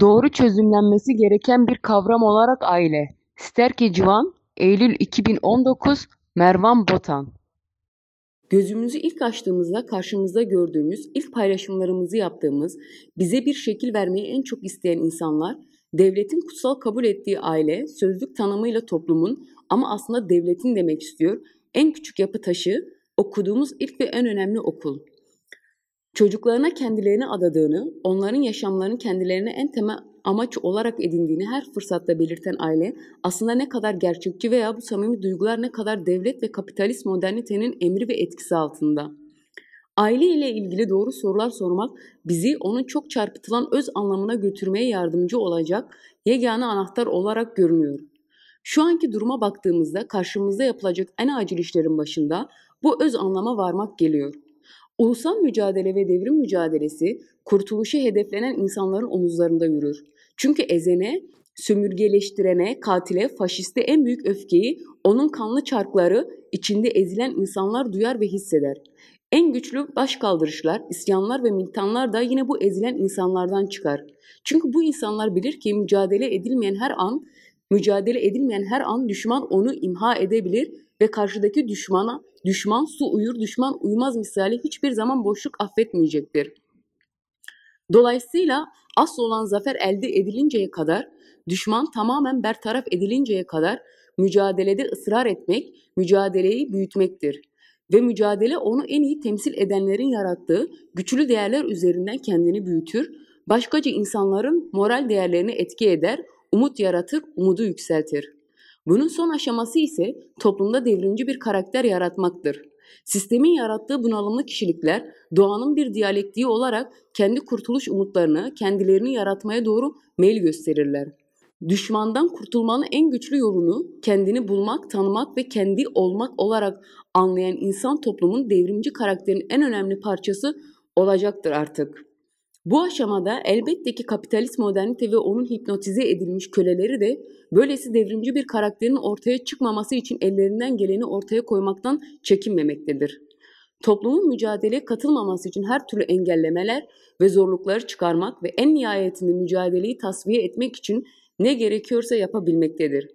Doğru çözümlenmesi gereken bir kavram olarak aile. Sterki Civan, Eylül 2019, Mervan Botan. Gözümüzü ilk açtığımızda karşımızda gördüğümüz, ilk paylaşımlarımızı yaptığımız, bize bir şekil vermeyi en çok isteyen insanlar, devletin kutsal kabul ettiği aile, sözlük tanımıyla toplumun ama aslında devletin demek istiyor, en küçük yapı taşı, okuduğumuz ilk ve en önemli okul. Çocuklarına kendilerini adadığını, onların yaşamlarını kendilerine en temel amaç olarak edindiğini her fırsatta belirten aile aslında ne kadar gerçekçi veya bu samimi duygular ne kadar devlet ve kapitalist modernitenin emri ve etkisi altında. Aile ile ilgili doğru sorular sormak bizi onun çok çarpıtılan öz anlamına götürmeye yardımcı olacak yegane anahtar olarak görünüyor. Şu anki duruma baktığımızda karşımızda yapılacak en acil işlerin başında bu öz anlama varmak geliyor. Ulusal mücadele ve devrim mücadelesi kurtuluşu hedeflenen insanların omuzlarında yürür. Çünkü ezene, sömürgeleştirene, katile, faşiste en büyük öfkeyi onun kanlı çarkları içinde ezilen insanlar duyar ve hisseder. En güçlü başkaldırışlar, isyanlar ve militanlar da yine bu ezilen insanlardan çıkar. Çünkü bu insanlar bilir ki mücadele edilmeyen her an, mücadele edilmeyen her an düşman onu imha edebilir ve karşıdaki düşmana düşman su uyur, düşman uyumaz misali hiçbir zaman boşluk affetmeyecektir. Dolayısıyla asıl olan zafer elde edilinceye kadar, düşman tamamen bertaraf edilinceye kadar mücadelede ısrar etmek, mücadeleyi büyütmektir. Ve mücadele onu en iyi temsil edenlerin yarattığı güçlü değerler üzerinden kendini büyütür, başkaca insanların moral değerlerini etki eder, umut yaratır, umudu yükseltir. Bunun son aşaması ise toplumda devrimci bir karakter yaratmaktır. Sistemin yarattığı bunalımlı kişilikler doğanın bir diyalektiği olarak kendi kurtuluş umutlarını kendilerini yaratmaya doğru meyil gösterirler. Düşmandan kurtulmanın en güçlü yolunu kendini bulmak, tanımak ve kendi olmak olarak anlayan insan toplumun devrimci karakterin en önemli parçası olacaktır artık. Bu aşamada elbette ki kapitalist modernite ve onun hipnotize edilmiş köleleri de böylesi devrimci bir karakterin ortaya çıkmaması için ellerinden geleni ortaya koymaktan çekinmemektedir. Toplumun mücadeleye katılmaması için her türlü engellemeler ve zorlukları çıkarmak ve en nihayetinde mücadeleyi tasfiye etmek için ne gerekiyorsa yapabilmektedir.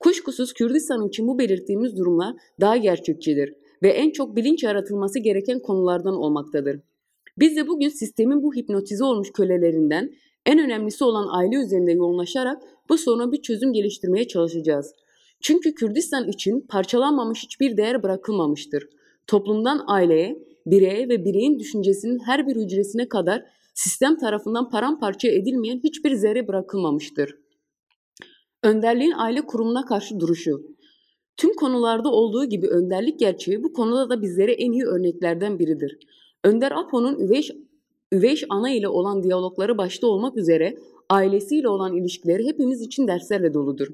Kuşkusuz Kürdistan için bu belirttiğimiz durumlar daha gerçekçidir ve en çok bilinç yaratılması gereken konulardan olmaktadır. Biz de bugün sistemin bu hipnotize olmuş kölelerinden en önemlisi olan aile üzerinde yoğunlaşarak bu soruna bir çözüm geliştirmeye çalışacağız. Çünkü Kürdistan için parçalanmamış hiçbir değer bırakılmamıştır. Toplumdan aileye, bireye ve bireyin düşüncesinin her bir hücresine kadar sistem tarafından paramparça edilmeyen hiçbir zerre bırakılmamıştır. Önderliğin aile kurumuna karşı duruşu. Tüm konularda olduğu gibi önderlik gerçeği bu konuda da bizlere en iyi örneklerden biridir. Önder Apo'nun Üveyş, Üveyş ana ile olan diyalogları başta olmak üzere ailesiyle olan ilişkileri hepimiz için derslerle doludur.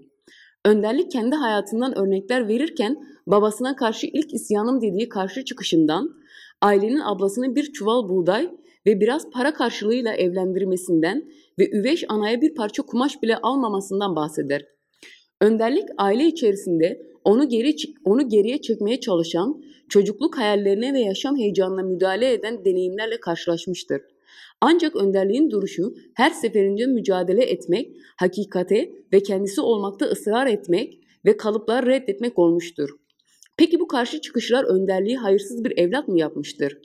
Önderlik kendi hayatından örnekler verirken babasına karşı ilk isyanım dediği karşı çıkışından, ailenin ablasını bir çuval buğday ve biraz para karşılığıyla evlendirmesinden ve üveş anaya bir parça kumaş bile almamasından bahseder. Önderlik aile içerisinde onu geri onu geriye çekmeye çalışan, çocukluk hayallerine ve yaşam heyecanına müdahale eden deneyimlerle karşılaşmıştır. Ancak önderliğin duruşu her seferinde mücadele etmek, hakikate ve kendisi olmakta ısrar etmek ve kalıpları reddetmek olmuştur. Peki bu karşı çıkışlar önderliği hayırsız bir evlat mı yapmıştır?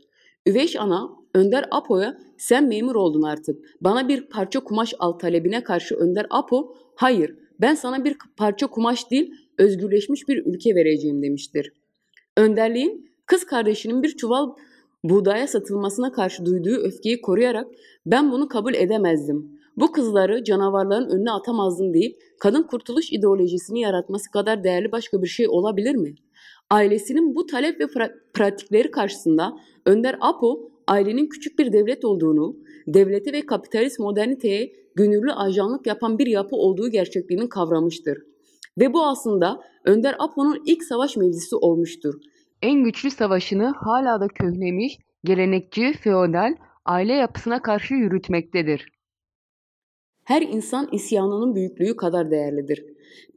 Üveş ana Önder Apo'ya sen memur oldun artık. Bana bir parça kumaş al talebine karşı Önder Apo hayır ben sana bir parça kumaş değil özgürleşmiş bir ülke vereceğim demiştir. Önderliğin kız kardeşinin bir çuval buğdaya satılmasına karşı duyduğu öfkeyi koruyarak ben bunu kabul edemezdim. Bu kızları canavarların önüne atamazdım deyip kadın kurtuluş ideolojisini yaratması kadar değerli başka bir şey olabilir mi? Ailesinin bu talep ve pratikleri karşısında Önder Apo ailenin küçük bir devlet olduğunu, devlete ve kapitalist moderniteye gönüllü ajanlık yapan bir yapı olduğu gerçekliğini kavramıştır. Ve bu aslında Önder Apo'nun ilk savaş meclisi olmuştur. En güçlü savaşını hala da köhnemiş, gelenekçi, feodal aile yapısına karşı yürütmektedir. Her insan isyanının büyüklüğü kadar değerlidir.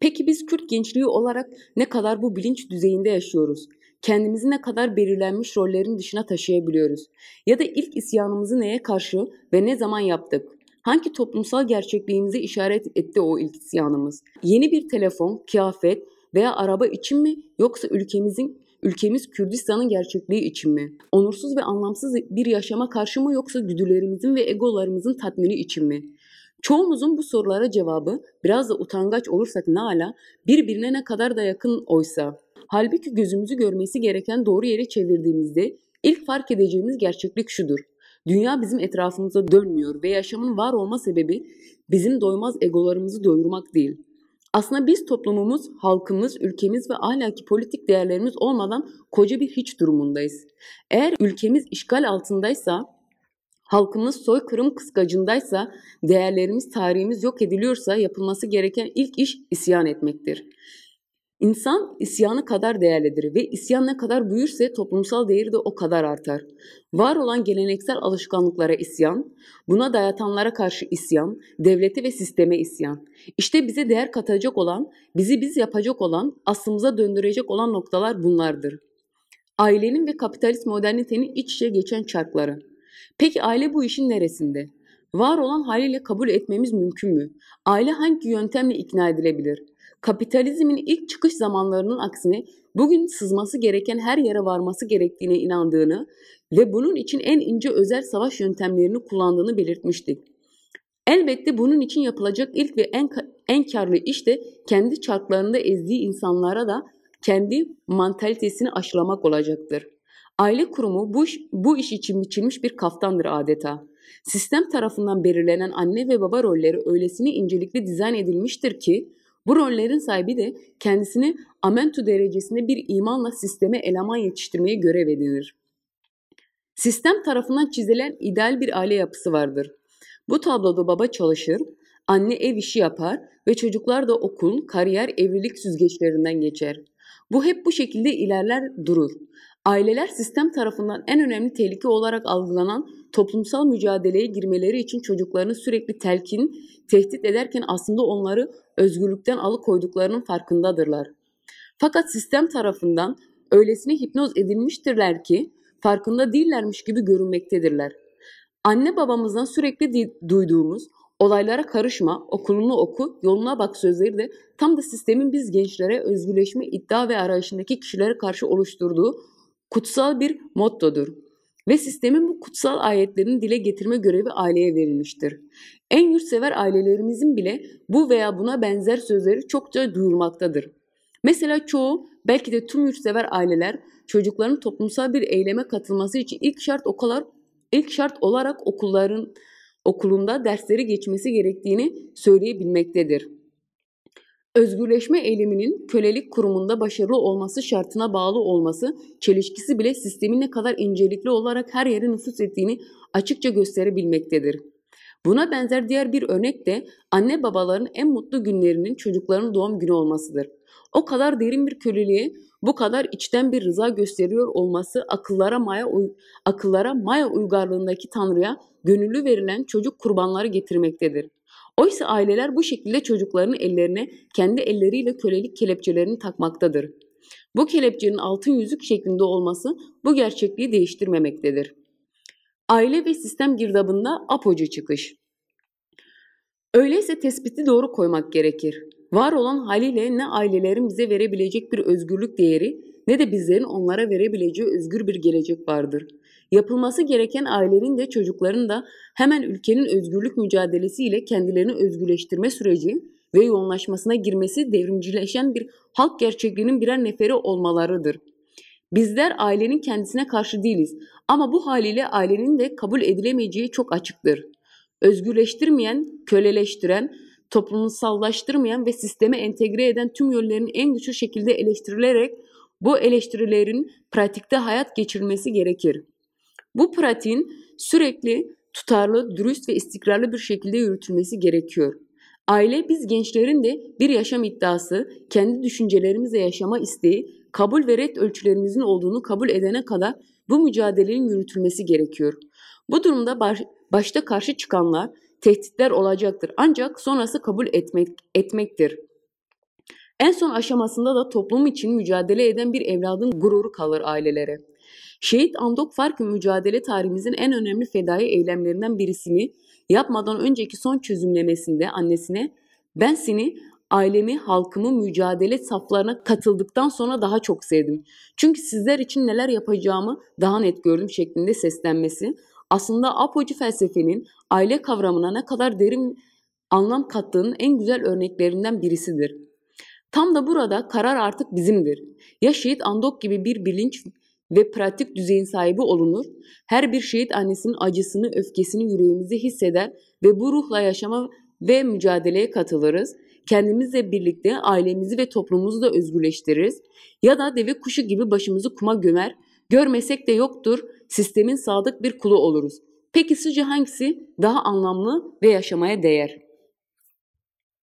Peki biz Kürt gençliği olarak ne kadar bu bilinç düzeyinde yaşıyoruz? Kendimizi ne kadar belirlenmiş rollerin dışına taşıyabiliyoruz? Ya da ilk isyanımızı neye karşı ve ne zaman yaptık? Hangi toplumsal gerçekliğimize işaret etti o ilk isyanımız? Yeni bir telefon, kıyafet veya araba için mi yoksa ülkemizin ülkemiz Kürdistan'ın gerçekliği için mi? Onursuz ve anlamsız bir yaşama karşı mı yoksa güdülerimizin ve egolarımızın tatmini için mi? Çoğumuzun bu sorulara cevabı biraz da utangaç olursak ne ala birbirine ne kadar da yakın oysa. Halbuki gözümüzü görmesi gereken doğru yere çevirdiğimizde ilk fark edeceğimiz gerçeklik şudur. Dünya bizim etrafımıza dönmüyor ve yaşamın var olma sebebi bizim doymaz egolarımızı doyurmak değil. Aslında biz toplumumuz, halkımız, ülkemiz ve ahlaki politik değerlerimiz olmadan koca bir hiç durumundayız. Eğer ülkemiz işgal altındaysa, halkımız soykırım kıskacındaysa, değerlerimiz, tarihimiz yok ediliyorsa yapılması gereken ilk iş isyan etmektir. İnsan isyanı kadar değerlidir ve isyan ne kadar büyürse toplumsal değeri de o kadar artar. Var olan geleneksel alışkanlıklara isyan, buna dayatanlara karşı isyan, devlete ve sisteme isyan. İşte bize değer katacak olan, bizi biz yapacak olan, aslımıza döndürecek olan noktalar bunlardır. Ailenin ve kapitalist modernitenin iç içe geçen çarkları. Peki aile bu işin neresinde? Var olan haliyle kabul etmemiz mümkün mü? Aile hangi yöntemle ikna edilebilir? Kapitalizmin ilk çıkış zamanlarının aksine bugün sızması gereken her yere varması gerektiğine inandığını ve bunun için en ince özel savaş yöntemlerini kullandığını belirtmiştik. Elbette bunun için yapılacak ilk ve en, en karlı iş de kendi çarklarında ezdiği insanlara da kendi mantalitesini aşılamak olacaktır. Aile kurumu bu iş, bu iş için biçilmiş bir kaftandır adeta. Sistem tarafından belirlenen anne ve baba rolleri öylesine incelikli dizayn edilmiştir ki bu rollerin sahibi de kendisini amentu derecesinde bir imanla sisteme eleman yetiştirmeye görev edinir. Sistem tarafından çizilen ideal bir aile yapısı vardır. Bu tabloda baba çalışır, anne ev işi yapar ve çocuklar da okul, kariyer, evlilik süzgeçlerinden geçer. Bu hep bu şekilde ilerler durur. Aileler sistem tarafından en önemli tehlike olarak algılanan toplumsal mücadeleye girmeleri için çocuklarını sürekli telkin, tehdit ederken aslında onları özgürlükten alıkoyduklarının farkındadırlar. Fakat sistem tarafından öylesine hipnoz edilmiştirler ki farkında değillermiş gibi görünmektedirler. Anne babamızdan sürekli duyduğumuz olaylara karışma, okulunu oku, yoluna bak sözleri de tam da sistemin biz gençlere özgürleşme iddia ve arayışındaki kişilere karşı oluşturduğu kutsal bir mottodur. Ve sistemin bu kutsal ayetlerini dile getirme görevi aileye verilmiştir. En yurtsever ailelerimizin bile bu veya buna benzer sözleri çokça duyulmaktadır. Mesela çoğu belki de tüm yurtsever aileler çocukların toplumsal bir eyleme katılması için ilk şart okullar ilk şart olarak okulların okulunda dersleri geçmesi gerektiğini söyleyebilmektedir. Özgürleşme eyleminin kölelik kurumunda başarılı olması şartına bağlı olması çelişkisi bile sistemin ne kadar incelikli olarak her yere nüfus ettiğini açıkça gösterebilmektedir. Buna benzer diğer bir örnek de anne babaların en mutlu günlerinin çocukların doğum günü olmasıdır. O kadar derin bir köleliğe bu kadar içten bir rıza gösteriyor olması akıllara maya akıllara maya uygarlığındaki tanrıya gönüllü verilen çocuk kurbanları getirmektedir. Oysa aileler bu şekilde çocuklarının ellerine kendi elleriyle kölelik kelepçelerini takmaktadır. Bu kelepçenin altın yüzük şeklinde olması bu gerçekliği değiştirmemektedir. Aile ve sistem girdabında apocu çıkış. Öyleyse tespiti doğru koymak gerekir. Var olan haliyle ne ailelerin bize verebilecek bir özgürlük değeri ne de bizlerin onlara verebileceği özgür bir gelecek vardır. Yapılması gereken ailenin de çocukların da hemen ülkenin özgürlük mücadelesiyle kendilerini özgürleştirme süreci ve yoğunlaşmasına girmesi devrimcileşen bir halk gerçekliğinin birer neferi olmalarıdır. Bizler ailenin kendisine karşı değiliz ama bu haliyle ailenin de kabul edilemeyeceği çok açıktır. Özgürleştirmeyen, köleleştiren, toplumsallaştırmayan ve sisteme entegre eden tüm yönlerin en güçlü şekilde eleştirilerek bu eleştirilerin pratikte hayat geçirmesi gerekir. Bu pratiğin sürekli tutarlı, dürüst ve istikrarlı bir şekilde yürütülmesi gerekiyor. Aile biz gençlerin de bir yaşam iddiası, kendi düşüncelerimizle yaşama isteği, kabul ve red ölçülerimizin olduğunu kabul edene kadar bu mücadelenin yürütülmesi gerekiyor. Bu durumda baş, başta karşı çıkanlar tehditler olacaktır ancak sonrası kabul etmek, etmektir. En son aşamasında da toplum için mücadele eden bir evladın gururu kalır ailelere. Şehit Andok Farkı mücadele tarihimizin en önemli fedai eylemlerinden birisini yapmadan önceki son çözümlemesinde annesine ben seni ailemi, halkımı mücadele saflarına katıldıktan sonra daha çok sevdim. Çünkü sizler için neler yapacağımı daha net gördüm şeklinde seslenmesi aslında apocu felsefenin aile kavramına ne kadar derin anlam kattığının en güzel örneklerinden birisidir. Tam da burada karar artık bizimdir. Ya şehit Andok gibi bir bilinç ve pratik düzeyin sahibi olunur, her bir şehit annesinin acısını, öfkesini yüreğimizde hisseder ve bu ruhla yaşama ve mücadeleye katılırız. Kendimizle birlikte ailemizi ve toplumumuzu da özgürleştiririz. Ya da deve kuşu gibi başımızı kuma gömer, görmesek de yoktur, sistemin sadık bir kulu oluruz. Peki sizce hangisi daha anlamlı ve yaşamaya değer?